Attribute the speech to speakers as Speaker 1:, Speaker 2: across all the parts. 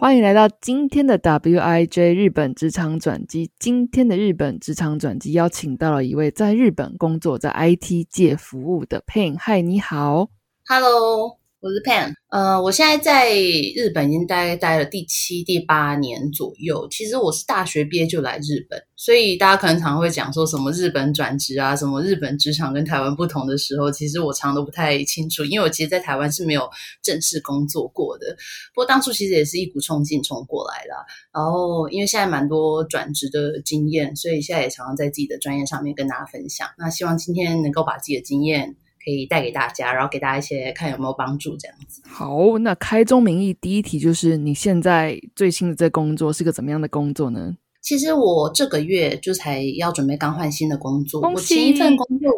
Speaker 1: 欢迎来到今天的 WIJ 日本职场转机。今天的日本职场转机邀请到了一位在日本工作、在 IT 界服务的 Pain。嗨，你好
Speaker 2: ，Hello。我是 Pan，呃，我现在在日本已经待待了第七、第八年左右。其实我是大学毕业就来日本，所以大家可能常会讲说什么日本转职啊，什么日本职场跟台湾不同的时候，其实我常都不太清楚，因为我其实，在台湾是没有正式工作过的。不过当初其实也是一股冲劲冲过来的，然后因为现在蛮多转职的经验，所以现在也常常在自己的专业上面跟大家分享。那希望今天能够把自己的经验。可以带给大家，然后给大家一些看有没有帮助这样子。
Speaker 1: 好，那开宗明义，第一题就是你现在最新的这工作是个怎么样的工作呢？
Speaker 2: 其实我这个月就才要准备刚换新的工作，我前一份工作，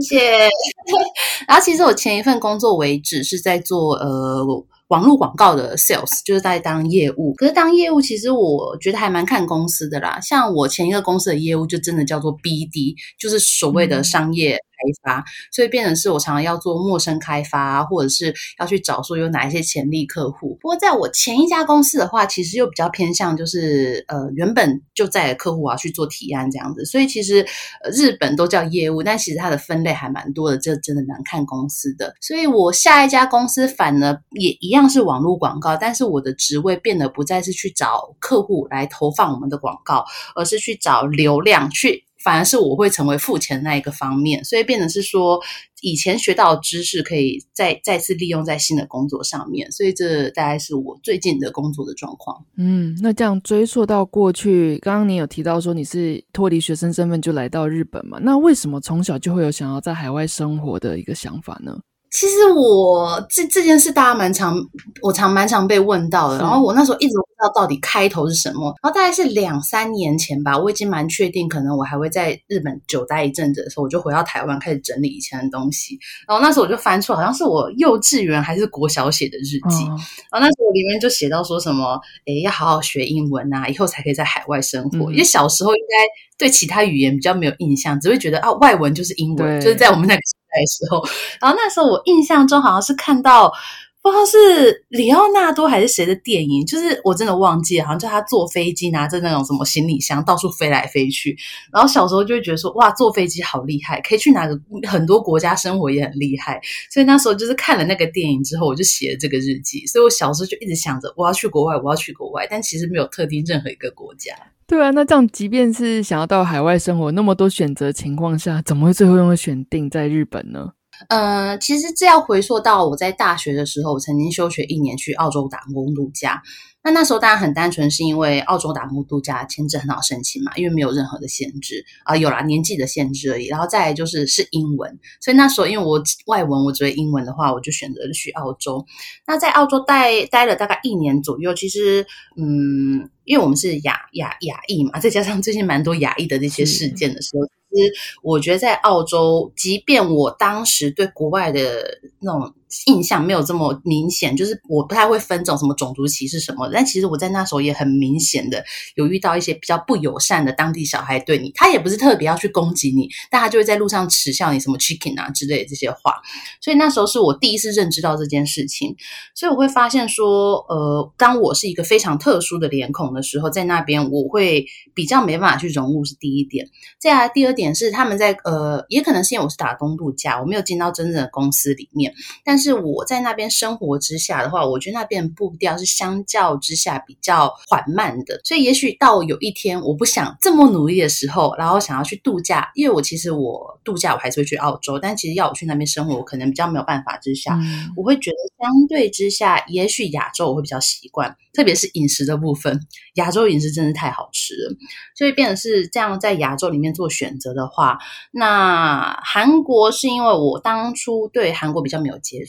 Speaker 2: 谢谢。然后其实我前一份工作为止是在做呃网络广告的 sales，就是在当业务。可是当业务其实我觉得还蛮看公司的啦。像我前一个公司的业务就真的叫做 BD，就是所谓的商业。开发，所以变成是我常常要做陌生开发，或者是要去找说有哪一些潜力客户。不过在我前一家公司的话，其实又比较偏向就是呃原本就在的客户啊去做提案这样子。所以其实日本都叫业务，但其实它的分类还蛮多的，这真的蛮看公司的。所以我下一家公司反而也一样是网络广告，但是我的职位变得不再是去找客户来投放我们的广告，而是去找流量去。反而是我会成为付钱那一个方面，所以变成是说以前学到的知识可以再再次利用在新的工作上面，所以这大概是我最近的工作的状况。
Speaker 1: 嗯，那这样追溯到过去，刚刚你有提到说你是脱离学生身份就来到日本嘛？那为什么从小就会有想要在海外生活的一个想法呢？
Speaker 2: 其实我这这件事大家蛮常，我常蛮常被问到的。然后我那时候一直不知道到底开头是什么。然后大概是两三年前吧，我已经蛮确定，可能我还会在日本久待一阵子的时候，我就回到台湾开始整理以前的东西。然后那时候我就翻出，好像是我幼稚园还是国小写的日记。然后那时候里面就写到说什么，诶要好好学英文啊，以后才可以在海外生活。因为小时候应该对其他语言比较没有印象，只会觉得啊外文就是英文，就是在我们那个。那时候，然后那时候我印象中好像是看到不知道是里奥纳多还是谁的电影，就是我真的忘记，好像叫他坐飞机拿着那种什么行李箱到处飞来飞去。然后小时候就会觉得说，哇，坐飞机好厉害，可以去哪个很多国家生活也很厉害。所以那时候就是看了那个电影之后，我就写了这个日记。所以我小时候就一直想着我要去国外，我要去国外，但其实没有特定任何一个国家。
Speaker 1: 对啊，那这样即便是想要到海外生活，那么多选择情况下，怎么会最后会选定在日本呢？
Speaker 2: 呃，其实这要回溯到我在大学的时候，我曾经休学一年去澳洲打工度假。那那时候当然很单纯，是因为澳洲打工度假签证很好申请嘛，因为没有任何的限制啊，有了年纪的限制而已。然后再来就是是英文，所以那时候因为我外文我只会英文的话，我就选择去澳洲。那在澳洲待待了大概一年左右，其实嗯，因为我们是亚亚亚裔嘛，再加上最近蛮多亚裔的那些事件的时候。其实我觉得在澳洲，即便我当时对国外的那种。印象没有这么明显，就是我不太会分种什么种族歧视什么。但其实我在那时候也很明显的有遇到一些比较不友善的当地小孩对你，他也不是特别要去攻击你，但他就会在路上耻笑你什么 chicken 啊之类的这些话。所以那时候是我第一次认知到这件事情，所以我会发现说，呃，当我是一个非常特殊的脸孔的时候，在那边我会比较没办法去融入，是第一点。再来第二点是他们在呃，也可能是因为我是打工度假，我没有进到真正的公司里面，但是我在那边生活之下的话，我觉得那边步调是相较之下比较缓慢的，所以也许到有一天我不想这么努力的时候，然后想要去度假，因为我其实我度假我还是会去澳洲，但其实要我去那边生活，我可能比较没有办法之下，我会觉得相对之下，也许亚洲我会比较习惯，特别是饮食的部分，亚洲饮食真的太好吃了，所以变成是这样在亚洲里面做选择的话，那韩国是因为我当初对韩国比较没有接触。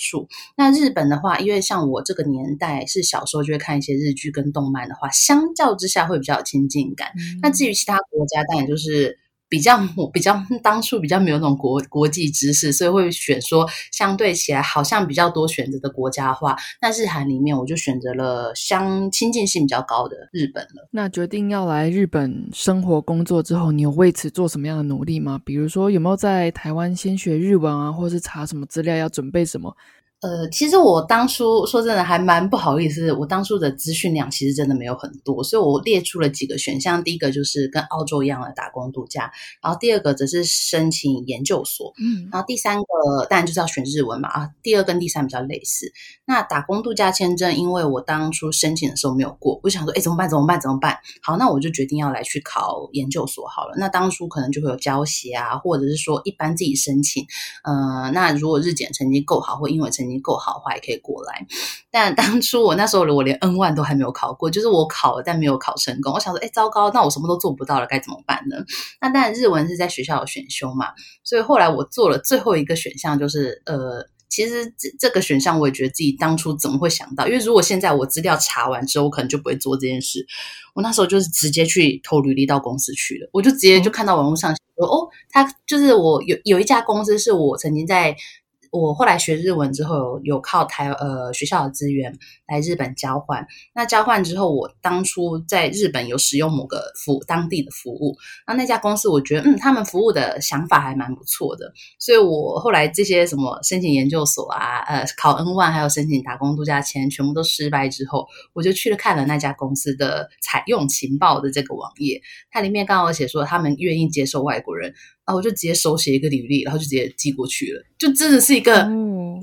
Speaker 2: 那日本的话，因为像我这个年代是小时候就会看一些日剧跟动漫的话，相较之下会比较有亲近感。那至于其他国家，当然就是。比较我比较当初比较没有那种国国际知识，所以会选说相对起来好像比较多选择的国家的话，那日韩里面我就选择了相亲近性比较高的日本了。
Speaker 1: 那决定要来日本生活工作之后，你有为此做什么样的努力吗？比如说有没有在台湾先学日文啊，或是查什么资料要准备什么？
Speaker 2: 呃，其实我当初说真的还蛮不好意思，我当初的资讯量其实真的没有很多，所以我列出了几个选项。第一个就是跟澳洲一样的打工度假，然后第二个则是申请研究所，嗯，然后第三个当然就是要选日文嘛啊。第二跟第三比较类似。那打工度假签证，因为我当初申请的时候没有过，我想说，哎，怎么办？怎么办？怎么办？好，那我就决定要来去考研究所好了。那当初可能就会有交协啊，或者是说一般自己申请。呃，那如果日检成绩够好，或英文成绩。够好的话也可以过来，但当初我那时候我连 N 万都还没有考过，就是我考了但没有考成功。我想说，哎，糟糕，那我什么都做不到了，该怎么办呢？那当然日文是在学校有选修嘛，所以后来我做了最后一个选项，就是呃，其实这这个选项我也觉得自己当初怎么会想到？因为如果现在我资料查完之后，我可能就不会做这件事。我那时候就是直接去投履历到公司去了，我就直接就看到网络上说，哦，他就是我有有一家公司是我曾经在。我后来学日文之后，有靠台呃学校的资源来日本交换。那交换之后，我当初在日本有使用某个服当地的服务，那那家公司我觉得嗯，他们服务的想法还蛮不错的。所以我后来这些什么申请研究所啊，呃考 N one 还有申请打工度假签，全部都失败之后，我就去了看了那家公司的采用情报的这个网页，它里面刚好写说他们愿意接受外国人。然后我就直接手写一个履历，然后就直接寄过去了。就真的是一个，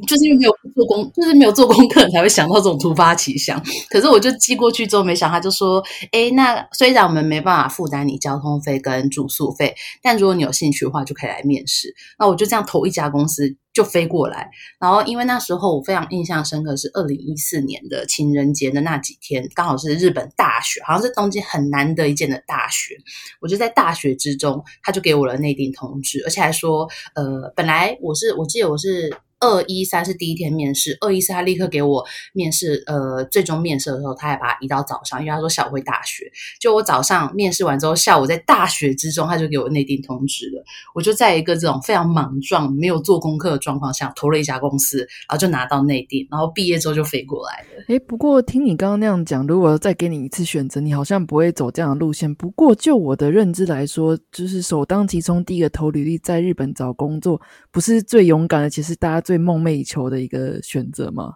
Speaker 2: 就是因为没有做功，就是没有做功课，才会想到这种突发奇想。可是我就寄过去之后，没想他就说：“哎，那虽然我们没办法负担你交通费跟住宿费，但如果你有兴趣的话，就可以来面试。”那我就这样投一家公司。就飞过来，然后因为那时候我非常印象深刻，是二零一四年的情人节的那几天，刚好是日本大雪，好像是东京很难得一见的大雪。我就在大雪之中，他就给我了内定通知，而且还说，呃，本来我是我记得我是。二一三是第一天面试，二一四他立刻给我面试，呃，最终面试的时候，他还把它移到早上，因为他说下午会大雪。就我早上面试完之后，下午在大雪之中，他就给我内定通知了。我就在一个这种非常莽撞、没有做功课的状况下，投了一家公司，然后就拿到内定，然后毕业之后就飞过来了。
Speaker 1: 诶，不过听你刚刚那样讲，如果再给你一次选择，你好像不会走这样的路线。不过就我的认知来说，就是首当其冲第一个投履历在日本找工作，不是最勇敢的，其实大家最梦寐以求的一个选择吗？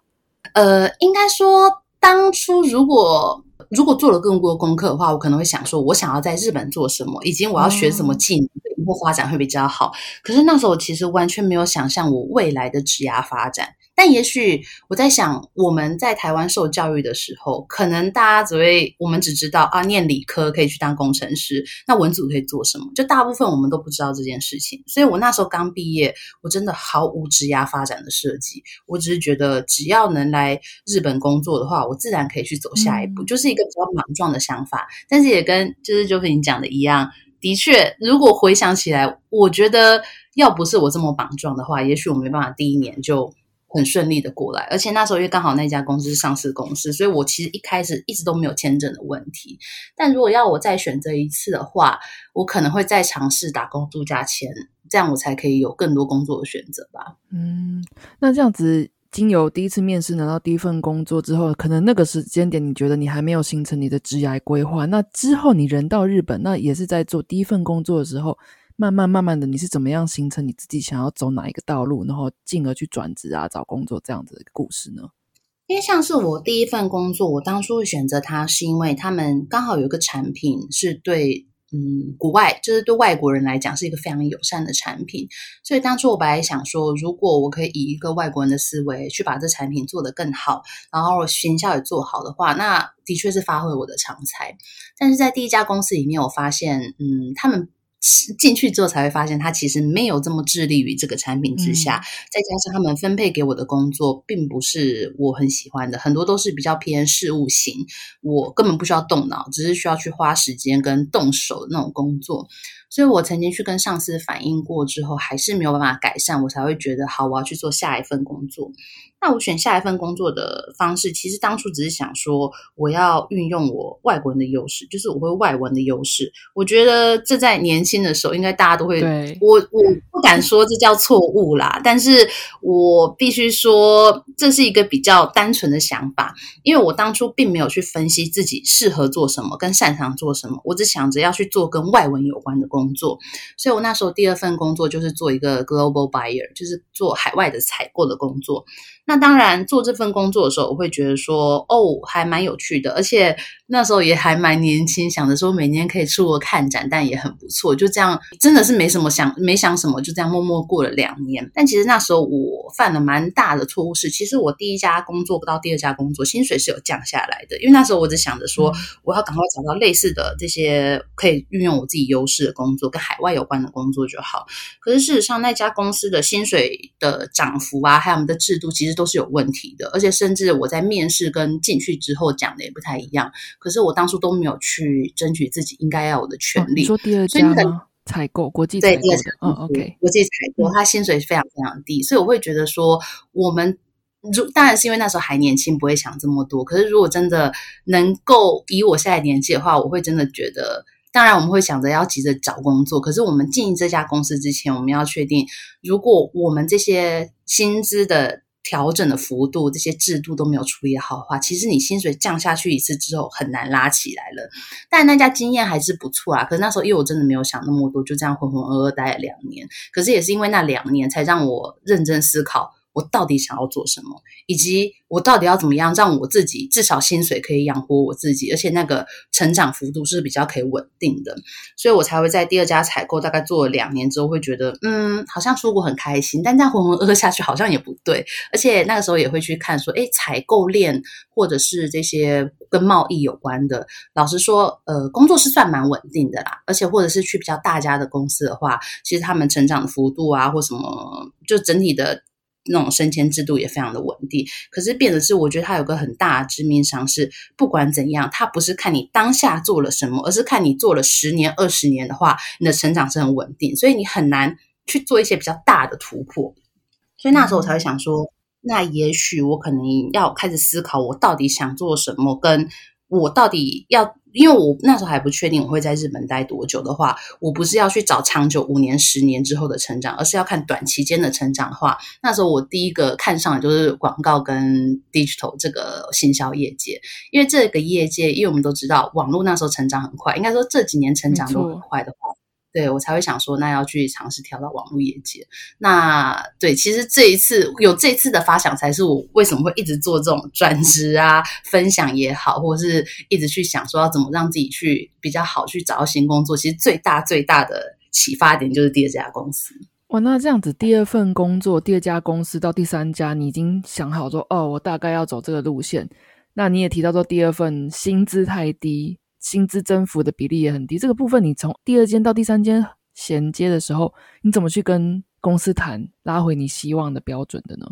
Speaker 2: 呃，应该说，当初如果如果做了更多功课的话，我可能会想说，我想要在日本做什么，以及我要学什么技能，以后发展会比较好。可是那时候其实完全没有想象我未来的职涯发展。但也许我在想，我们在台湾受教育的时候，可能大家只会我们只知道啊，念理科可以去当工程师，那文组可以做什么？就大部分我们都不知道这件事情。所以我那时候刚毕业，我真的毫无职涯发展的设计。我只是觉得，只要能来日本工作的话，我自然可以去走下一步，就是一个比较莽撞的想法。但是也跟就是就跟你讲的一样，的确，如果回想起来，我觉得要不是我这么莽撞的话，也许我没办法第一年就。很顺利的过来，而且那时候因为刚好那家公司是上市公司，所以我其实一开始一直都没有签证的问题。但如果要我再选择一次的话，我可能会再尝试打工度假签，这样我才可以有更多工作的选择吧。
Speaker 1: 嗯，那这样子，经由第一次面试拿到第一份工作之后，可能那个时间点你觉得你还没有形成你的职业规划，那之后你人到日本，那也是在做第一份工作的时候。慢慢慢慢的，你是怎么样形成你自己想要走哪一个道路，然后进而去转职啊、找工作这样子的故事呢？
Speaker 2: 因为像是我第一份工作，我当初选择它，是因为他们刚好有一个产品是对嗯国外，就是对外国人来讲是一个非常友善的产品，所以当初我本来想说，如果我可以以一个外国人的思维去把这产品做得更好，然后行销也做好的话，那的确是发挥我的长才。但是在第一家公司里面，我发现嗯他们。进去之后才会发现，他其实没有这么致力于这个产品之下。再加上他们分配给我的工作，并不是我很喜欢的，很多都是比较偏事务型，我根本不需要动脑，只是需要去花时间跟动手的那种工作。所以我曾经去跟上司反映过之后，还是没有办法改善，我才会觉得好，我要去做下一份工作。那我选下一份工作的方式，其实当初只是想说，我要运用我外国人的优势，就是我会外文的优势。我觉得这在年轻的时候，应该大家都会。我我不敢说这叫错误啦，但是我必须说，这是一个比较单纯的想法，因为我当初并没有去分析自己适合做什么，跟擅长做什么，我只想着要去做跟外文有关的工作。所以我那时候第二份工作就是做一个 global buyer，就是做海外的采购的工作。那当然，做这份工作的时候，我会觉得说，哦，还蛮有趣的，而且那时候也还蛮年轻，想着说每年可以出国看展，但也很不错。就这样，真的是没什么想，没想什么，就这样默默过了两年。但其实那时候我犯了蛮大的错误，是其实我第一家工作不到第二家工作，薪水是有降下来的，因为那时候我只想着说，我要赶快找到类似的这些可以运用我自己优势的工作，跟海外有关的工作就好。可是事实上，那家公司的薪水的涨幅啊，还有我们的制度，其实都是有问题的，而且甚至我在面试跟进去之后讲的也不太一样。可是我当初都没有去争取自己应该要有的权利。
Speaker 1: 你说第二家吗？采购国际采购的，嗯，OK，
Speaker 2: 国际采购，他薪水非常非常低，所以我会觉得说，我们如当然是因为那时候还年轻，不会想这么多。可是如果真的能够以我现在年纪的话，我会真的觉得。当然，我们会想着要急着找工作。可是，我们进这家公司之前，我们要确定，如果我们这些薪资的调整的幅度、这些制度都没有处理好的话，其实你薪水降下去一次之后，很难拉起来了。但那家经验还是不错啊。可是那时候，因为我真的没有想那么多，就这样浑浑噩噩待了两年。可是也是因为那两年，才让我认真思考。我到底想要做什么，以及我到底要怎么样让我自己至少薪水可以养活我自己，而且那个成长幅度是比较可以稳定的，所以我才会在第二家采购大概做了两年之后，会觉得嗯，好像出国很开心，但这样浑浑噩噩下去好像也不对，而且那个时候也会去看说，哎，采购链或者是这些跟贸易有关的，老实说，呃，工作是算蛮稳定的啦，而且或者是去比较大家的公司的话，其实他们成长的幅度啊，或什么，就整体的。那种升迁制度也非常的稳定，可是变的是，我觉得它有个很大的致命伤是，不管怎样，它不是看你当下做了什么，而是看你做了十年、二十年的话，你的成长是很稳定，所以你很难去做一些比较大的突破。所以那时候我才会想说，那也许我可能要开始思考，我到底想做什么，跟我到底要。因为我那时候还不确定我会在日本待多久的话，我不是要去找长久五年、十年之后的成长，而是要看短期间的成长的话，那时候我第一个看上的就是广告跟 digital 这个行销业界，因为这个业界，因为我们都知道网络那时候成长很快，应该说这几年成长都很快的话。对我才会想说，那要去尝试跳到网络业界。那对，其实这一次有这次的发想，才是我为什么会一直做这种 转职啊、分享也好，或者是一直去想说要怎么让自己去比较好去找到新工作。其实最大最大的启发点就是第二家公司。
Speaker 1: 哇，那这样子，第二份工作、第二家公司到第三家，你已经想好说，哦，我大概要走这个路线。那你也提到说，第二份薪资太低。薪资增幅的比例也很低，这个部分你从第二间到第三间衔接的时候，你怎么去跟公司谈拉回你希望的标准的呢？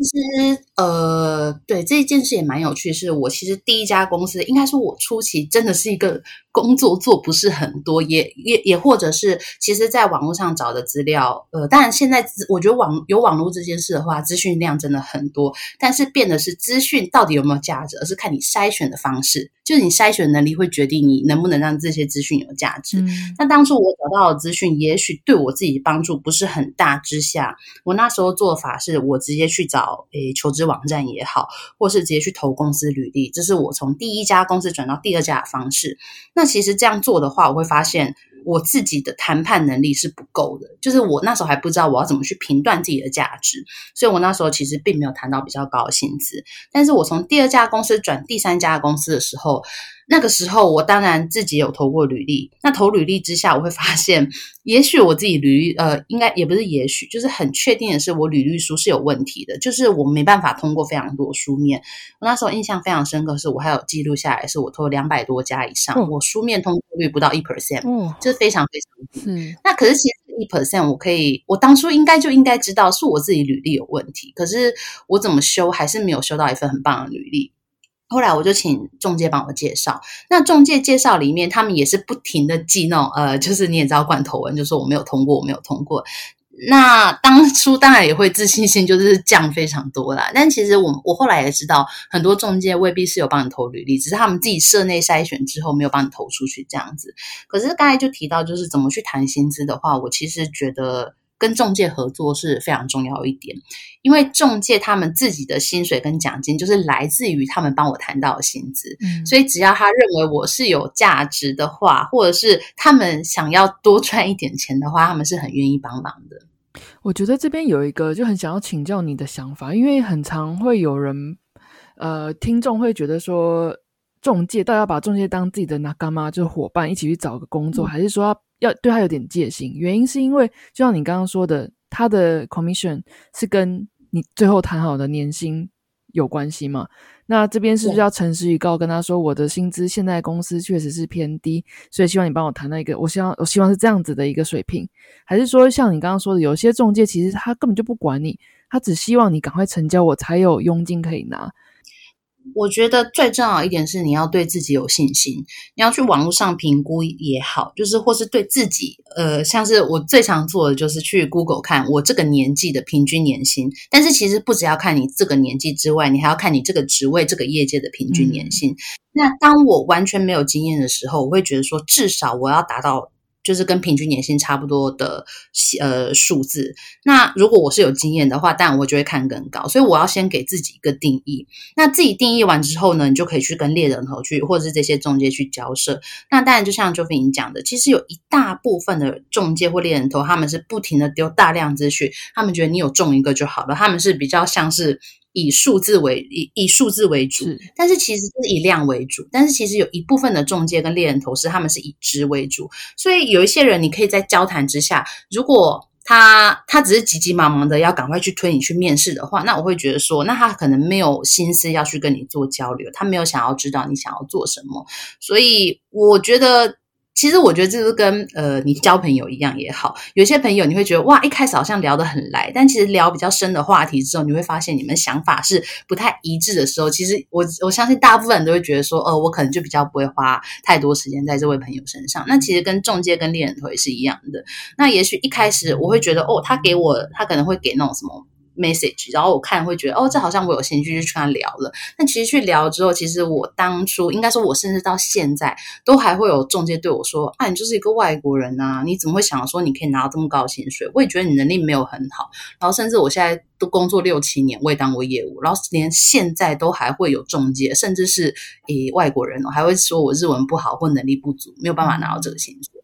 Speaker 2: 其实，呃，对这一件事也蛮有趣，是我其实第一家公司，应该说我初期真的是一个。工作做不是很多，也也也或者是，其实，在网络上找的资料，呃，当然现在我觉得网有网络这件事的话，资讯量真的很多，但是变的是资讯到底有没有价值，而是看你筛选的方式，就是你筛选能力会决定你能不能让这些资讯有价值。那当初我找到的资讯，也许对我自己帮助不是很大之下，我那时候做法是我直接去找诶求职网站也好，或是直接去投公司履历，这是我从第一家公司转到第二家的方式。那其实这样做的话，我会发现我自己的谈判能力是不够的。就是我那时候还不知道我要怎么去评断自己的价值，所以我那时候其实并没有谈到比较高的薪资。但是我从第二家公司转第三家公司的时候。那个时候，我当然自己有投过履历。那投履历之下，我会发现，也许我自己履历，呃，应该也不是也许，就是很确定的是，我履历书是有问题的，就是我没办法通过非常多书面。我那时候印象非常深刻，是我还有记录下来，是我投两百多家以上，我书面通过率不到一 percent，就是非常非常低。那可是其实一 percent，我可以，我当初应该就应该知道是我自己履历有问题，可是我怎么修，还是没有修到一份很棒的履历。后来我就请中介帮我介绍，那中介介绍里面，他们也是不停的寄那种，呃，就是你也知道罐头文，就说我没有通过，我没有通过。那当初当然也会自信心就是降非常多啦。但其实我我后来也知道，很多中介未必是有帮你投履历，只是他们自己社内筛选之后没有帮你投出去这样子。可是刚才就提到，就是怎么去谈薪资的话，我其实觉得。跟中介合作是非常重要一点，因为中介他们自己的薪水跟奖金就是来自于他们帮我谈到的薪资，嗯，所以只要他认为我是有价值的话，或者是他们想要多赚一点钱的话，他们是很愿意帮忙的。
Speaker 1: 我觉得这边有一个就很想要请教你的想法，因为很常会有人，呃，听众会觉得说，中介到底要把中介当自己的那干妈，就是伙伴一起去找个工作，还是说？要对他有点戒心，原因是因为就像你刚刚说的，他的 commission 是跟你最后谈好的年薪有关系嘛？那这边是不是要诚实预告，跟他说我的薪资现在公司确实是偏低，所以希望你帮我谈到一个，我希望我希望是这样子的一个水平，还是说像你刚刚说的，有些中介其实他根本就不管你，他只希望你赶快成交，我才有佣金可以拿。
Speaker 2: 我觉得最重要一点是你要对自己有信心，你要去网络上评估也好，就是或是对自己，呃，像是我最常做的就是去 Google 看我这个年纪的平均年薪，但是其实不只要看你这个年纪之外，你还要看你这个职位这个业界的平均年薪。那当我完全没有经验的时候，我会觉得说至少我要达到。就是跟平均年薪差不多的呃数字。那如果我是有经验的话，当然我就会看更高。所以我要先给自己一个定义。那自己定义完之后呢，你就可以去跟猎人头去，或者是这些中介去交涉。那当然，就像 Joey 讲的，其实有一大部分的中介或猎人头，他们是不停的丢大量资讯，他们觉得你有中一个就好了，他们是比较像是。以数字为以以数字为主，但是其实是以量为主。但是其实有一部分的中介跟猎人投资，他们是以值为主。所以有一些人，你可以在交谈之下，如果他他只是急急忙忙的要赶快去推你去面试的话，那我会觉得说，那他可能没有心思要去跟你做交流，他没有想要知道你想要做什么。所以我觉得。其实我觉得这是跟呃你交朋友一样也好，有些朋友你会觉得哇一开始好像聊得很来，但其实聊比较深的话题之后，你会发现你们想法是不太一致的时候，其实我我相信大部分人都会觉得说，呃我可能就比较不会花太多时间在这位朋友身上。那其实跟中介跟猎人头也是一样的。那也许一开始我会觉得哦他给我他可能会给那种什么。message，然后我看会觉得哦，这好像我有兴趣去跟他聊了。但其实去聊之后，其实我当初应该说，我甚至到现在都还会有中介对我说：“啊，你就是一个外国人呐，你怎么会想说你可以拿到这么高薪水？”我也觉得你能力没有很好。然后甚至我现在都工作六七年，我也当过业务，然后连现在都还会有中介，甚至是诶外国人哦，还会说我日文不好或能力不足，没有办法拿到这个薪水。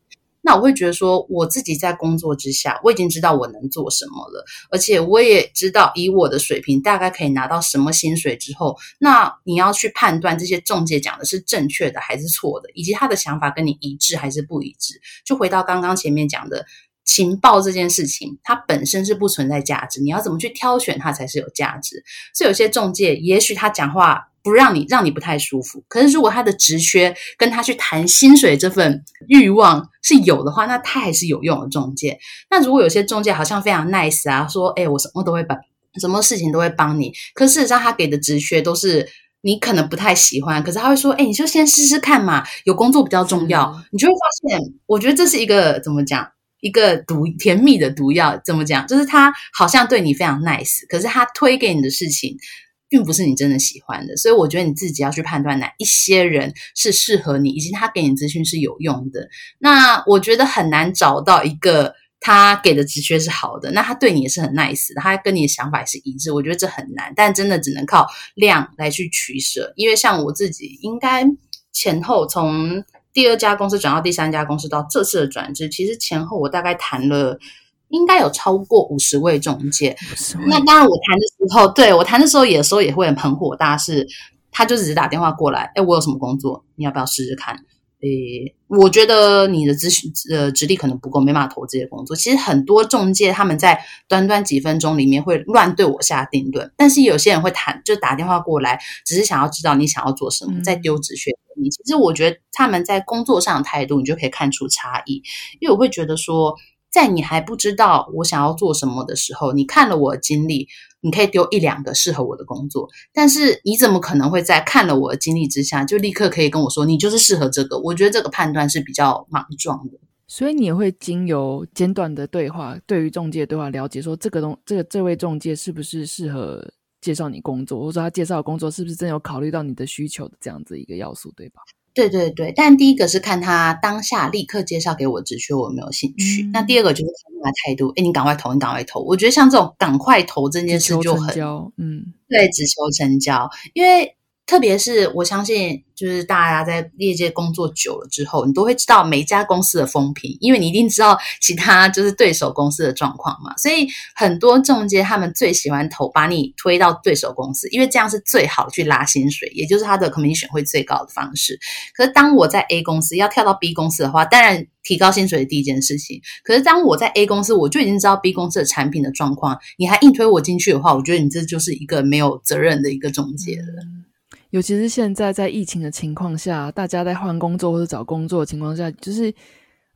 Speaker 2: 那我会觉得说，我自己在工作之下，我已经知道我能做什么了，而且我也知道以我的水平大概可以拿到什么薪水之后，那你要去判断这些中介讲的是正确的还是错的，以及他的想法跟你一致还是不一致。就回到刚刚前面讲的情报这件事情，它本身是不存在价值，你要怎么去挑选它才是有价值。所以有些中介，也许他讲话。不让你，让你不太舒服。可是如果他的职缺跟他去谈薪水这份欲望是有的话，那他还是有用的中介。那如果有些中介好像非常 nice 啊，说哎，我什么都会帮，什么事情都会帮你。可事实上他给的职缺都是你可能不太喜欢。可是他会说，哎，你就先试试看嘛，有工作比较重要。你就会发现，我觉得这是一个怎么讲，一个毒甜蜜的毒药。怎么讲？就是他好像对你非常 nice，可是他推给你的事情。并不是你真的喜欢的，所以我觉得你自己要去判断哪一些人是适合你，以及他给你资讯是有用的。那我觉得很难找到一个他给的直觉是好的，那他对你也是很 nice，他跟你的想法是一致。我觉得这很难，但真的只能靠量来去取舍。因为像我自己，应该前后从第二家公司转到第三家公司到这次的转职，其实前后我大概谈了。应该有超过五十位中介，那当然我谈的时候，对我谈的时候，有时候也会很火大，是他就只是打电话过来，哎，我有什么工作，你要不要试试看？诶，我觉得你的资讯呃资历可能不够，没办法投这些工作。其实很多中介他们在短短几分钟里面会乱对我下定论，但是有些人会谈，就打电话过来，只是想要知道你想要做什么，再丢纸屑给你。其实我觉得他们在工作上的态度，你就可以看出差异，因为我会觉得说。在你还不知道我想要做什么的时候，你看了我的经历，你可以丢一两个适合我的工作。但是你怎么可能会在看了我的经历之下，就立刻可以跟我说你就是适合这个？我觉得这个判断是比较莽撞的。
Speaker 1: 所以你也会经由简短的对话，对于中介对话了解说这个东这个这位中介是不是适合介绍你工作，或者说他介绍的工作是不是真有考虑到你的需求的这样子一个要素，对吧？
Speaker 2: 对对对，但第一个是看他当下立刻介绍给我职缺我有没有兴趣，那第二个就是看他态度，哎，你赶快投，你赶快投。我觉得像这种赶快投这件事就很，
Speaker 1: 嗯，
Speaker 2: 对，只求成交，因为。特别是我相信，就是大家在业界工作久了之后，你都会知道每一家公司的风评，因为你一定知道其他就是对手公司的状况嘛。所以很多中介他们最喜欢投把你推到对手公司，因为这样是最好去拉薪水，也就是他的 commission 会最高的方式。可是当我在 A 公司要跳到 B 公司的话，当然提高薪水是第一件事情。可是当我在 A 公司，我就已经知道 B 公司的产品的状况，你还硬推我进去的话，我觉得你这就是一个没有责任的一个中介了。
Speaker 1: 尤其是现在在疫情的情况下，大家在换工作或者找工作的情况下，就是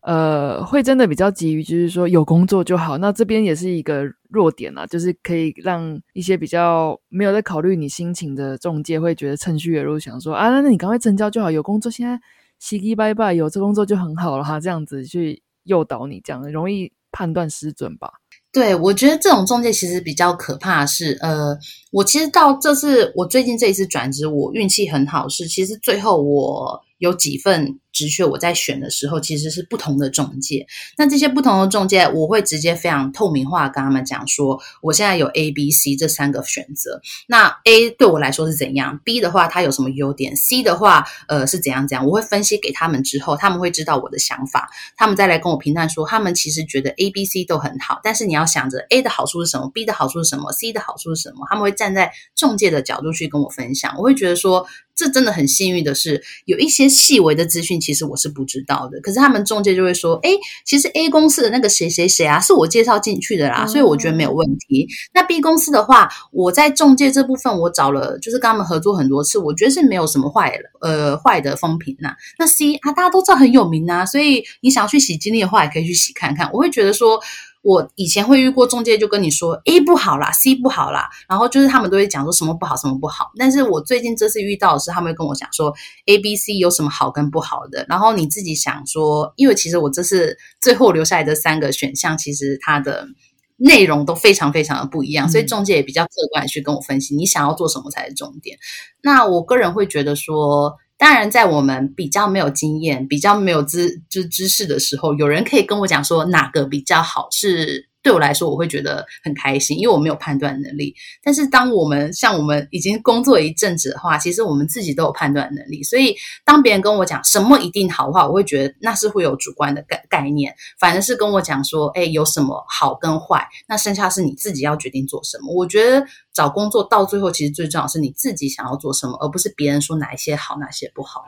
Speaker 1: 呃，会真的比较急于，就是说有工作就好。那这边也是一个弱点啊，就是可以让一些比较没有在考虑你心情的中介会觉得趁虚而入，想说啊，那你赶快成交就好，有工作现在稀奇拜拜，有这工作就很好了哈，这样子去诱导你，这样容易判断失准吧。
Speaker 2: 对，我觉得这种中介其实比较可怕是，呃，我其实到这次我最近这一次转职，我运气很好，是其实最后我有几份。直缺我在选的时候其实是不同的中介，那这些不同的中介我会直接非常透明化跟他们讲说，我现在有 A、B、C 这三个选择。那 A 对我来说是怎样？B 的话它有什么优点？C 的话呃是怎样怎样？我会分析给他们之后，他们会知道我的想法，他们再来跟我评判说，他们其实觉得 A、B、C 都很好，但是你要想着 A 的好处是什么，B 的好处是什么，C 的好处是什么？他们会站在中介的角度去跟我分享。我会觉得说，这真的很幸运的是，有一些细微的资讯，其实我是不知。道的，可是他们中介就会说，哎，其实 A 公司的那个谁谁谁啊，是我介绍进去的啦，所以我觉得没有问题。那 B 公司的话，我在中介这部分，我找了，就是跟他们合作很多次，我觉得是没有什么坏呃坏的风评呐。那 C 啊，大家都知道很有名啊，所以你想要去洗精力的话，也可以去洗看看。我会觉得说。我以前会遇过中介，就跟你说 A 不好啦，C 不好啦，然后就是他们都会讲说什么不好，什么不好。但是我最近这次遇到的是，他们会跟我讲说 A、B、C 有什么好跟不好的。然后你自己想说，因为其实我这次最后留下来的三个选项，其实它的内容都非常非常的不一样，所以中介也比较客观去跟我分析，你想要做什么才是重点。那我个人会觉得说。当然，在我们比较没有经验、比较没有知知知识的时候，有人可以跟我讲说哪个比较好是。对我来说，我会觉得很开心，因为我没有判断能力。但是，当我们像我们已经工作一阵子的话，其实我们自己都有判断能力。所以，当别人跟我讲什么一定好的话，我会觉得那是会有主观的概概念。反而是跟我讲说，哎，有什么好跟坏，那剩下是你自己要决定做什么。我觉得找工作到最后，其实最重要是你自己想要做什么，而不是别人说哪一些好，哪些不好。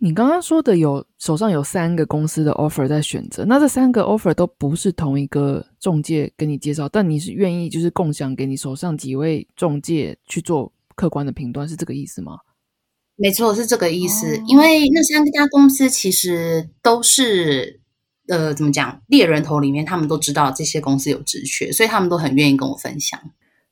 Speaker 1: 你刚刚说的有手上有三个公司的 offer 在选择，那这三个 offer 都不是同一个中介跟你介绍，但你是愿意就是共享给你手上几位中介去做客观的评断，是这个意思吗？
Speaker 2: 没错，是这个意思。因为那三家公司其实都是呃，怎么讲，猎人头里面他们都知道这些公司有职缺，所以他们都很愿意跟我分享。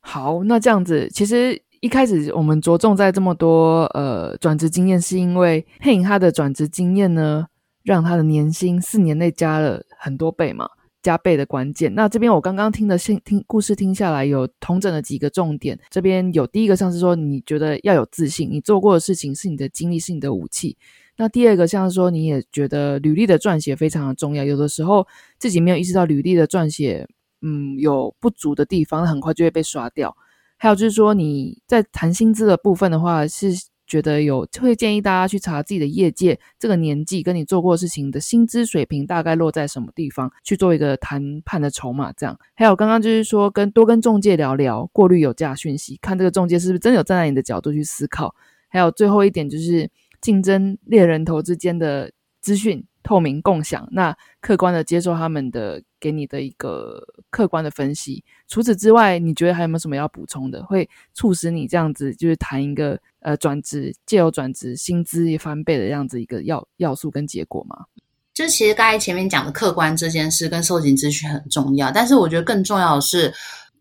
Speaker 1: 好，那这样子其实。一开始我们着重在这么多呃转职经验，是因为黑影他的转职经验呢，让他的年薪四年内加了很多倍嘛，加倍的关键。那这边我刚刚听的信听故事听下来，有同整了几个重点。这边有第一个像是说，你觉得要有自信，你做过的事情是你的经历，是你的武器。那第二个像是说，你也觉得履历的撰写非常的重要，有的时候自己没有意识到履历的撰写，嗯，有不足的地方，很快就会被刷掉。还有就是说，你在谈薪资的部分的话，是觉得有会建议大家去查自己的业界这个年纪跟你做过事情的薪资水平大概落在什么地方，去做一个谈判的筹码。这样，还有刚刚就是说，跟多跟中介聊聊，过滤有价讯息，看这个中介是不是真的有站在你的角度去思考。还有最后一点就是竞争猎人头之间的资讯。透明共享，那客观的接受他们的给你的一个客观的分析。除此之外，你觉得还有没有什么要补充的，会促使你这样子就是谈一个呃转职，借由转职薪资一翻倍的这样子一个要要素跟结果吗？
Speaker 2: 就其实刚才前面讲的客观这件事跟收集资讯很重要，但是我觉得更重要的是。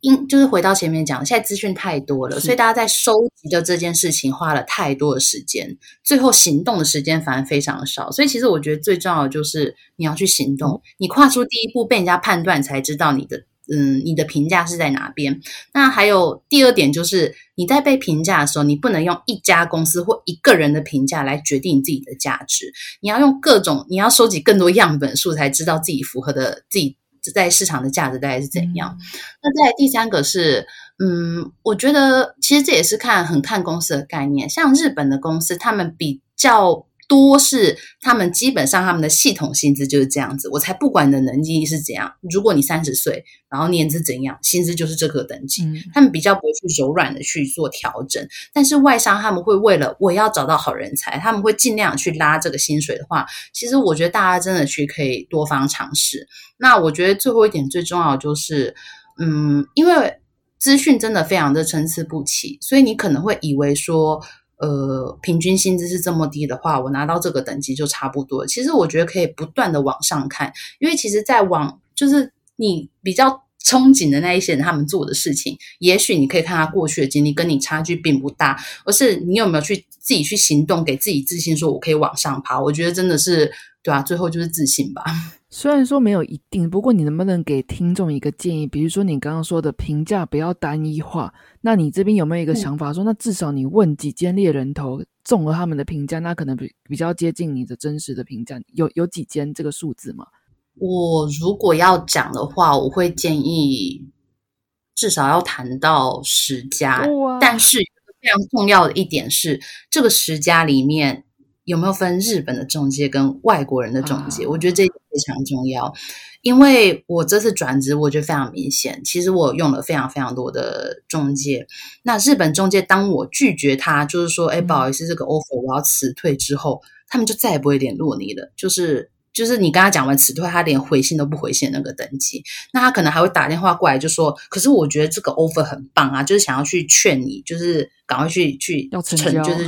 Speaker 2: 因就是回到前面讲，现在资讯太多了，所以大家在收集的这件事情花了太多的时间，最后行动的时间反而非常少。所以其实我觉得最重要的就是你要去行动，你跨出第一步，被人家判断才知道你的。嗯，你的评价是在哪边？那还有第二点就是，你在被评价的时候，你不能用一家公司或一个人的评价来决定你自己的价值，你要用各种，你要收集更多样本数，才知道自己符合的自己在市场的价值大概是怎样。那在第三个是，嗯，我觉得其实这也是看很看公司的概念，像日本的公司，他们比较。多是他们基本上他们的系统薪资就是这样子，我才不管你的能力是怎样。如果你三十岁，然后年资怎样，薪资就是这个等级。
Speaker 1: 嗯
Speaker 2: 他们比较不会去柔软的去做调整，但是外商他们会为了我要找到好人才，他们会尽量去拉这个薪水的话，其实我觉得大家真的去可以多方尝试。那我觉得最后一点最重要的就是，嗯，因为资讯真的非常的参差不齐，所以你可能会以为说。呃，平均薪资是这么低的话，我拿到这个等级就差不多。其实我觉得可以不断的往上看，因为其实，在往就是你比较憧憬的那一些人，他们做的事情，也许你可以看他过去的经历，跟你差距并不大，而是你有没有去自己去行动，给自己自信，说我可以往上爬。我觉得真的是对啊，最后就是自信吧。
Speaker 1: 虽然说没有一定，不过你能不能给听众一个建议？比如说你刚刚说的评价不要单一化，那你这边有没有一个想法说，那至少你问几间猎人头，综合他们的评价，那可能比比较接近你的真实的评价，有有几间这个数字吗？
Speaker 2: 我如果要讲的话，我会建议至少要谈到十家，但是非常重要的一点是，这个十家里面有没有分日本的中介跟外国人的中介？
Speaker 1: 啊
Speaker 2: 我觉得这非常重要，因为我这次转职，我觉得非常明显。其实我用了非常非常多的中介，那日本中介当我拒绝他，就是说，哎，
Speaker 1: 嗯
Speaker 2: 不好意思，这个 offer 我要辞退之后，他们就再也不会联络你了，就是。就是你跟他讲完辞退，他连回信都不回信的那个等级，那他可能还会打电话过来，就说：“可是我觉得这个 offer 很棒啊，就是想要去劝你，就是赶快去去
Speaker 1: 要成交
Speaker 2: 就是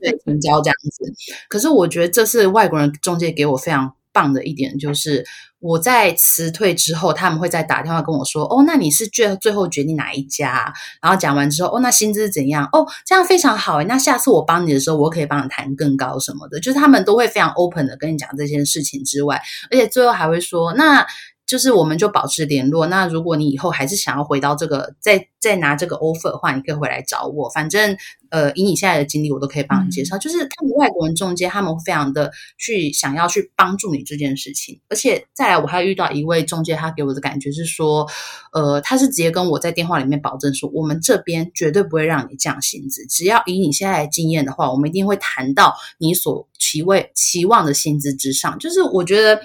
Speaker 2: 对成交这样子。”可是我觉得这是外国人中介给我非常棒的一点，就是我在辞退之后，他们会再打电话跟我说：“哦，那你是最最后决定哪一家？”然后讲完之后，哦，那薪资怎样？哦，这样非常好诶。那下次我帮你的时候，我可以帮你谈更高什么的，就是他们都会非常 open 的跟你讲这件事情之外，而且最后还会说，那就是我们就保持联络。那如果你以后还是想要回到这个，再再拿这个 offer 的话，你可以回来找我。反正呃，以你现在的经历，我都可以帮你介绍。就是他们外国人中间，他们非常的去想要去帮助你这件事情。而且再来，我还遇到一位中介，他给我的感觉是说，呃，他是直接跟我在电话里面保证说，我们这边绝对不会让你降薪资，只要以你现在的经验的话，我们一定会谈到你所期位期望的薪资之上。就是我觉得。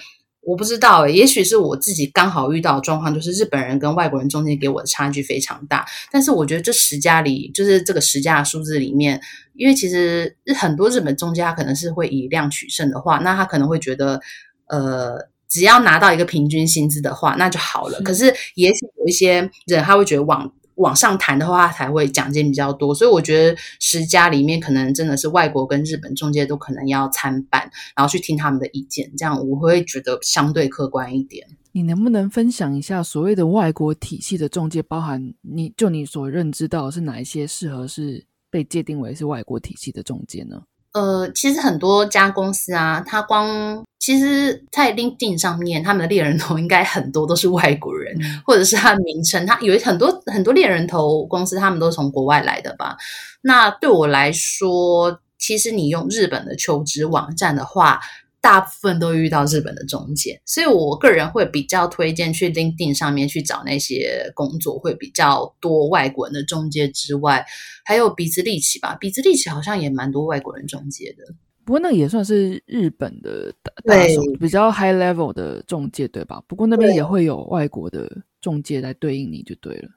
Speaker 2: 我不知道诶，也许是我自己刚好遇到的状况，就是日本人跟外国人中间给我的差距非常大。但是我觉得这十家里，就是这个十家的数字里面，因为其实很多日本中介他可能是会以量取胜的话，那他可能会觉得，呃，只要拿到一个平均薪资的话，那就好了。
Speaker 1: 是
Speaker 2: 可是也许有一些人他会觉得往往上谈的话，他才会奖金比较多。所以我觉得十家里面，可能真的是外国跟日本中介都可能要参半，然后去听他们的意见，这样我会觉得相对客观一点。
Speaker 1: 你能不能分享一下所谓的外国体系的中介，包含你就你所认知到是哪一些适合是被界定为是外国体系的中介呢？
Speaker 2: 呃，其实很多家公司啊，它光其实，在 LinkedIn 上面，他们的猎人头应该很多都是外国人，
Speaker 1: 嗯
Speaker 2: 或者是它的名称，它有很多很多猎人头公司，他们都是从国外来的吧？那对我来说，其实你用日本的求职网站的话，大部分都遇到日本的中介，所以我个人会比较推荐去 LinkedIn 上面去找那些工作，会比较多外国人的中介之外，还有比兹利奇吧，比兹利奇好像也蛮多外国人中介的。
Speaker 1: 不过那也算是日本的
Speaker 2: 对
Speaker 1: 手，比较 high level 的中介，对吧？不过那边也会有外国的中介来对应你就对了。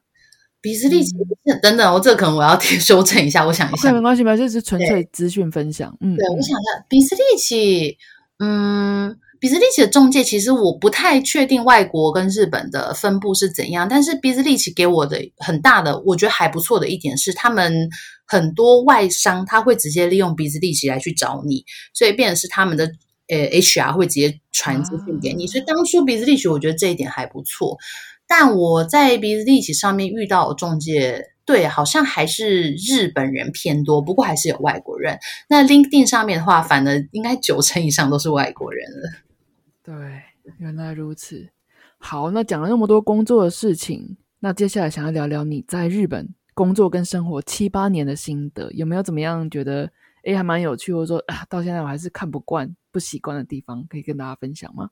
Speaker 2: 比斯利奇等等，我这个可能我要 修正一下，我想一下。
Speaker 1: 没关系，没关系，这是纯粹资讯分享。嗯，
Speaker 2: 对，
Speaker 1: 嗯
Speaker 2: 我想一下，比斯利奇，嗯，比斯利奇的中介其实我不太确定外国跟日本的分布是怎样，但是比斯利奇给我的很大的，我觉得还不错的一点是，他们很多外商他会直接利用比斯利奇来去找你，所以变成是他们的呃 HR 会直接传资讯给你，
Speaker 1: 啊
Speaker 2: 所以当初比斯利奇我觉得这一点还不错。但我在鼻子立起上面遇到中介，对，好像还是日本人偏多，不过还是有外国人。那 LinkedIn 上面的话，反而应该九成以上都是外国人了。
Speaker 1: 对，原来如此。好，那讲了那么多工作的事情，那接下来想要聊聊你在日本工作跟生活七八年的心得，有没有怎么样觉得诶还蛮有趣，或者说啊到现在我还是看不惯、不习惯的地方，可以跟大家分享吗？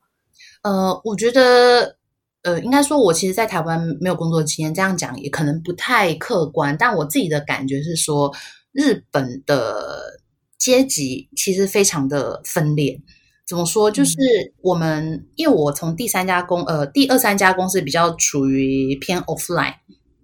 Speaker 2: 呃，我觉得。呃，应该说，我其实，在台湾没有工作经验，这样讲也可能不太客观。但我自己的感觉是说，日本的阶级其实非常的分裂。怎么说？就是我们，因为我从第三家公，呃，第二三家公司比较处于偏 offline，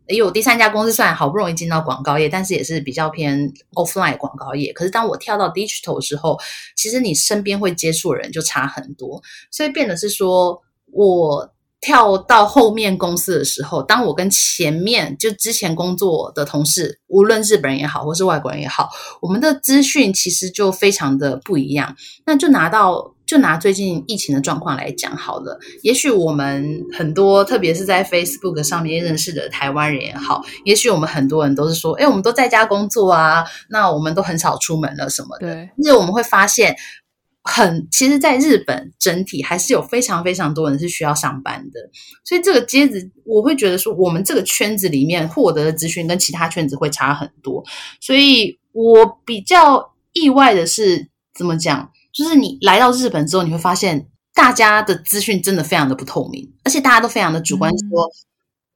Speaker 2: 也有第三家公司算好不容易进到广告业，但是也是比较偏 offline 广告业。可是当我跳到 digital 的时候，其实你身边会接触的人就差很多，所以变得是说我。跳到后面公司的时候，当我跟前面就之前工作的同事，无论日本人也好，或是外国人也好，我们的资讯其实就非常的不一样。那就拿到就拿最近疫情的状况来讲好了。也许我们很多，特别是在 Facebook 上面认识的台湾人也好，也许我们很多人都是说，哎，我们都在家工作啊，那我们都很少出门了什么的。
Speaker 1: 对，
Speaker 2: 因为我们会发现。很，其实，在日本整体还是有非常非常多人是需要上班的，所以这个阶子，我会觉得说，我们这个圈子里面获得的资讯跟其他圈子会差很多。所以我比较意外的是，怎么讲？就是你来到日本之后，你会发现大家的资讯真的非常的不透明，而且大家都非常的主观，说。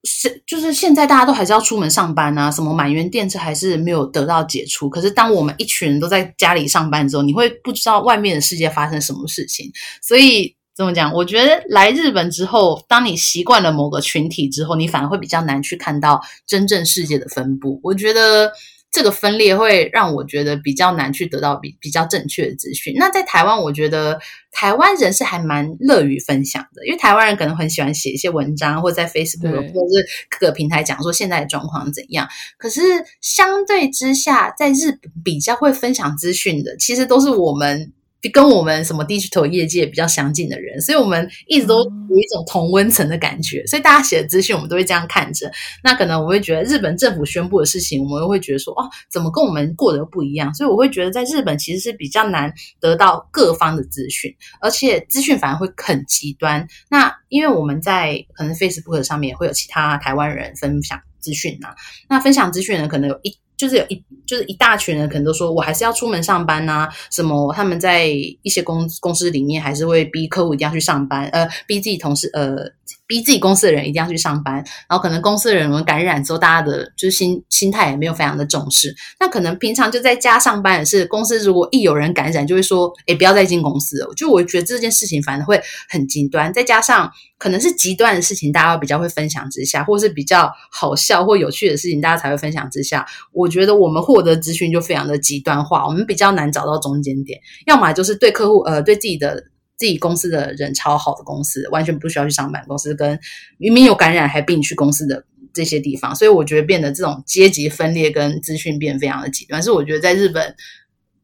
Speaker 2: 是，就是现在大家都还是要出门上班啊，什么满员电车还是没有得到解除。可是当我们一群人都在家里上班之后，你会不知道外面的世界发生什么事情。所以怎么讲？我觉得来日本之后，当你习惯了某个群体之后，你反而会比较难去看到真正世界的分布。我觉得。这个分裂会让我觉得比较难去得到比比较正确的资讯。那在台湾，我觉得台湾人是还蛮乐于分享的，因为台湾人可能很喜欢写一些文章，或者在 Facebook 或者是各个平台讲说现在的状况怎样。可是相对之下，在日本比较会分享资讯的，其实都是我们。跟我们什么 digital 业界比较相近的人，所以我们一直都有一种同温层的感觉，所以大家写的资讯我们都会这样看着。那可能我会觉得日本政府宣布的事情，我们又会觉得说，哦，怎么跟我们过得不一样？所以我会觉得在日本其实是比较难得到各方的资讯，而且资讯反而会很极端。那因为我们在可能 Facebook 上面会有其他台湾人分享资讯啊，那分享资讯呢，可能有一。就是有一就是一大群人，可能都说我还是要出门上班呐。什么他们在一些公公司里面，还是会逼客户一定要去上班，呃，逼自己同事，呃。逼自己公司的人一定要去上班，然后可能公司的人感染之后，大家的就是心心态也没有非常的重视。那可能平常就在家上班的是公司，如果一有人感染，就会说：“哎，不要再进公司了。”就我觉得这件事情反而会很极端。再加上可能是极端的事情，大家比较会分享之下，或是比较好笑或有趣的事情，大家才会分享之下。我觉得我们获得资讯就非常的极端化，我们比较难找到中间点。要么就是对客户，呃，对自己的。自己公司的人超好的公司，完全不需要去上班。公司跟明明有感染还逼你去公司的这些地方，所以我觉得变得这种阶级分裂跟资讯变非常的极端，是我觉得在日本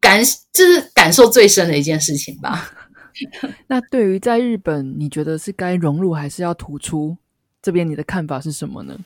Speaker 2: 感就是感受最深的一件事情吧。
Speaker 1: 那对于在日本，你觉得是该融入还是要突出？这边你的看法是什么呢？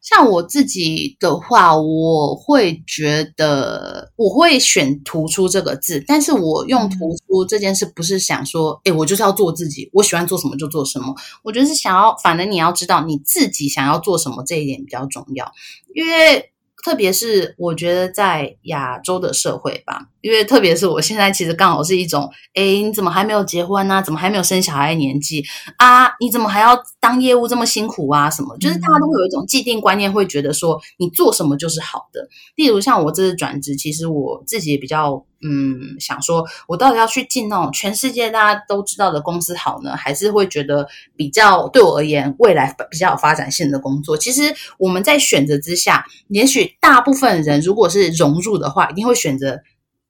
Speaker 2: 像我自己的话，我会觉得我会选“突出”这个字，但是我用“突出”这件事，不是想说，哎，我就是要做自己，我喜欢做什么就做什么。我觉得是想要，反正你要知道你自己想要做什么，这一点比较重要，因为。特别是我觉得在亚洲的社会吧，因为特别是我现在其实刚好是一种，哎，你怎么还没有结婚呢？怎么还没有生小孩年纪啊？你怎么还要当业务这么辛苦啊？什么？就是大家都会有一种既定观念，会觉得说你做什么就是好的。例如像我这次转职，其实我自己也比较。嗯，想说，我到底要去进那种全世界大家都知道的公司好呢，还是会觉得比较对我而言未来比较有发展性的工作？其实我们在选择之下，也许大部分人如果是融入的话，一定会选择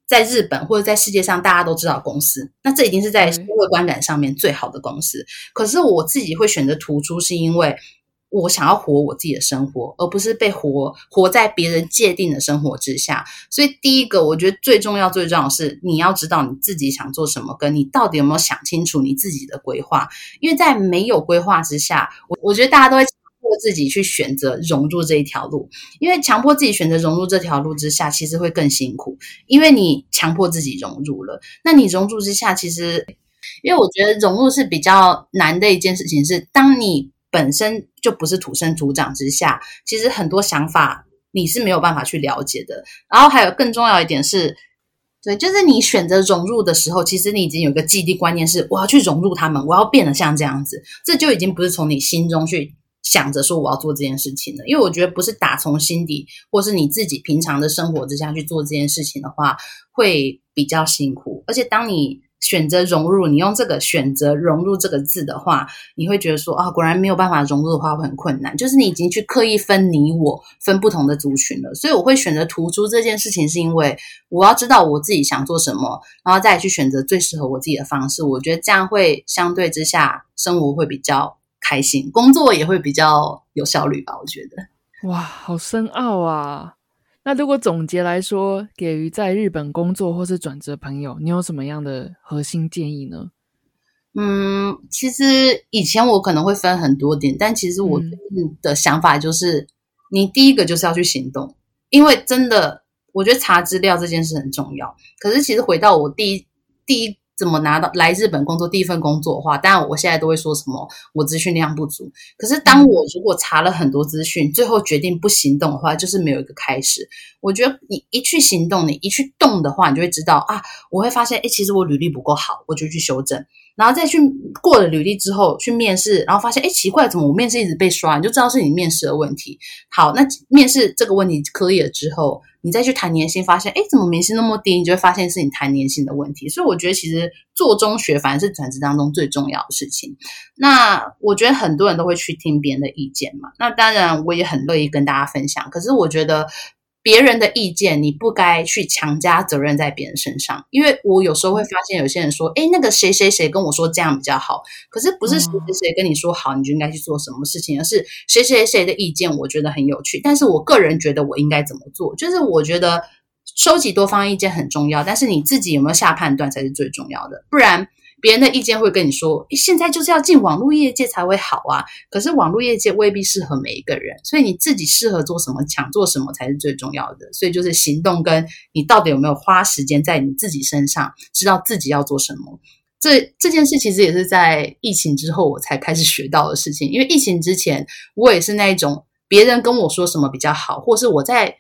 Speaker 2: 在日本或者在世界上大家都知道公司，那这已经是在社会观感上面最好的公司。可是我自己会选择突出，是因为我想要活我自己的生活，而不是被活活在别人界定的生活之下。所以，第一个我觉得最重要、最重要的是，你要知道你自己想做什么，跟你到底有没有想清楚你自己的规划。因为在没有规划之下，我我觉得大家都会强自己去选择融入这一条路。因为强迫自己选择融入这条路之下，其实会更辛苦，因为你强迫自己融入了。那你融入之下，其实因为我觉得融入是比较难的一件事情，是当你。本身就不是土生土长之下，其实很多想法你是没有办法去了解的。然后还有更重要一点是，对，就是你选择融入的时候，其实你已经有一个既定观念，是我要去融入他们，我要变得像这样子，这就已经不是从你心中去想着说我要做这件事情了。因为我觉得不是打从心底，或是你自己平常的生活之下去做这件事情的话，会比较辛苦。而且当你选择融入，你用这个选择融入这个字的话，你会觉得说啊，果然没有办法融入的话会很困难。就是你已经去刻意分你我分不同的族群了，所以我会选择突出这件事情，是因为我要知道我自己想做什么，然后再去选择最适合我自己的方式。我觉得这样会相对之下生活会比较开心，工作也会比较有效率吧。我觉得，
Speaker 1: 哇，好深奥啊。那如果总结来说，给予在日本工作或是转折朋友，你有什么样的核心建议呢？
Speaker 2: 嗯，其实以前我可能会分很多点，但其实我的想法就是，你第一个就是要去行动，因为真的，我觉得查资料这件事很重要。可是其实回到我第一第一。怎么拿到来日本工作第一份工作的话，当然我现在都会说什么我资讯量不足。可是当我如果查了很多资讯，最后决定不行动的话，就是没有一个开始。我觉得你一去行动，你一去动的话，你就会知道啊，我会发现，哎，其实我履历不够好，我就去修正。然后再去过了履历之后去面试，然后发现，哎，奇怪，怎么我面试一直被刷？你就知道是你面试的问题。好，那面试这个问题 clear 了之后。你再去谈年薪，发现哎，怎么年薪那么低？你就会发现是你谈年薪的问题。所以我觉得其实做中学反而是转职当中最重要的事情。那我觉得很多人都会去听别人的意见嘛。那当然我也很乐意跟大家分享。可是我觉得。别人的意见，你不该去强加责任在别人身上，因为我有时候会发现有些人说，哎，那个谁谁谁跟我说这样比较好，可是不是谁谁谁跟你说好，你就应该去做什么事情，而是谁谁谁的意见，我觉得很有趣，但是我个人觉得我应该怎么做，就是我觉得收集多方意见很重要，但是你自己有没有下判断才是最重要的，不然。别人的意见会跟你说，现在就是要进网络业界才会好啊。可是网络业界未必适合每一个人，所以你自己适合做什么，想做什么才是最重要的。所以就是行动，跟你到底有没有花时间在你自己身上，知道自己要做什么。这这件事其实也是在疫情之后我才开始学到的事情。因为疫情之前，我也是那一种，别人跟我说什么比较好，或是我在。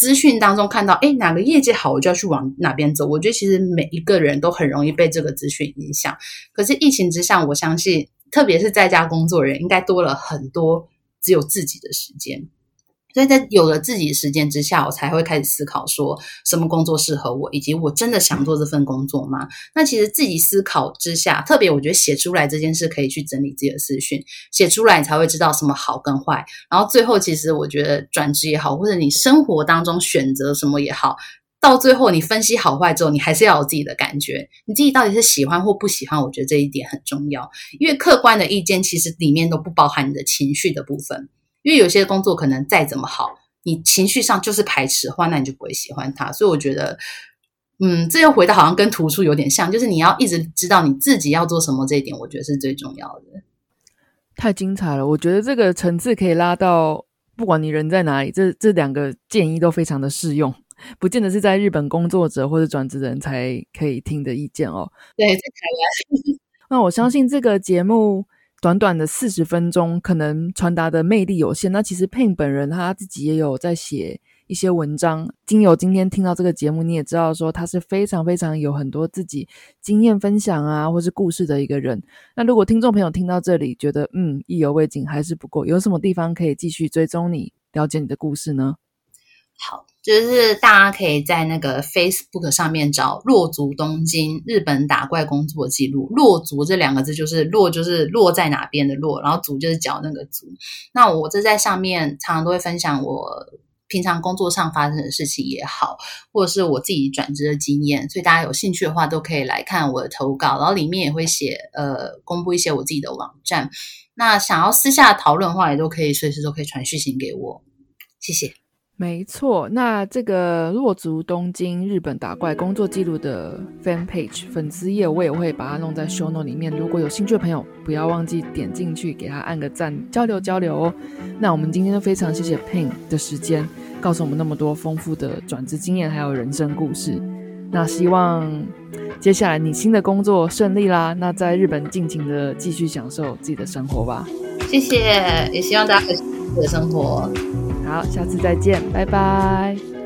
Speaker 2: 资讯当中看到，哎，哪个业绩好，我就要去往哪边走。我觉得其实每一个人都很容易被这个资讯影响。可是疫情之下，我相信，特别是在家工作人，应该多了很多只有自己的时间。所以在有了自己的时间之下，我才会开始思考说什么工作适合我，以及我真的想做这份工作吗？那其实自己思考之下，特别我觉得写出来这件事可以去整理自己的思绪，写出来你才会知道什么好跟坏。然后最后，其实我觉得转职也好，或者你生活当中选择什么也好，到最后你分析好坏之后，你还是要有自己的感觉，你自己到底是喜欢或不喜欢？我觉得这一点很重要，因为客观的意见其实里面都不包含你的情绪的部分。因为有些工作可能再怎么好，你情绪上就是排斥的话，那你就不会喜欢它。所以我觉得，嗯，这又回到好像跟图书有点像，就是你要一直知道你自己要做什么，这一点我觉得是最重要的。
Speaker 1: 太精彩了，我觉得这个层次可以拉到不管你人在哪里，这这两个建议都非常的适用，不见得是在日本工作者或者转职人才可以听的意见哦。
Speaker 2: 对，在台
Speaker 1: 湾，那我相信这个节目。短短的四十分钟，可能传达的魅力有限。那其实 Pin 本人他自己也有在写一些文章。经由今天听到这个节目，你也知道说他是非常非常有很多自己经验分享啊，或是故事的一个人。那如果听众朋友听到这里，觉得嗯意犹未尽，还是不够，有什么地方可以继续追踪你，了解你的故事呢？
Speaker 2: 好。就是大家可以在那个 Facebook 上面找“落足东京日本打怪工作记录”。落足这两个字就是落，就是落在哪边的落，然后足就是脚那个足。那我这在上面常常都会分享我平常工作上发生的事情也好，或者是我自己转职的经验，所以大家有兴趣的话都可以来看我的投稿，然后里面也会写呃公布一些我自己的网站。那想要私下讨论的话，也都可以随时都可以传讯息给我。谢谢。
Speaker 1: 没错，那这个落足东京日本打怪工作记录的 fan page 粉丝页，我也会把它弄在 show note 里面。如果有兴趣的朋友，不要忘记点进去给他按个赞，交流交流哦。那我们今天非常谢谢 Pin 的时间，告诉我们那么多丰富的转职经验，还有人生故事。那希望接下来你新的工作顺利啦。那在日本尽情的继续享受自己的生活吧。
Speaker 2: 谢谢，也希望大家有幸福的生活。
Speaker 1: 好，下次再见，拜拜。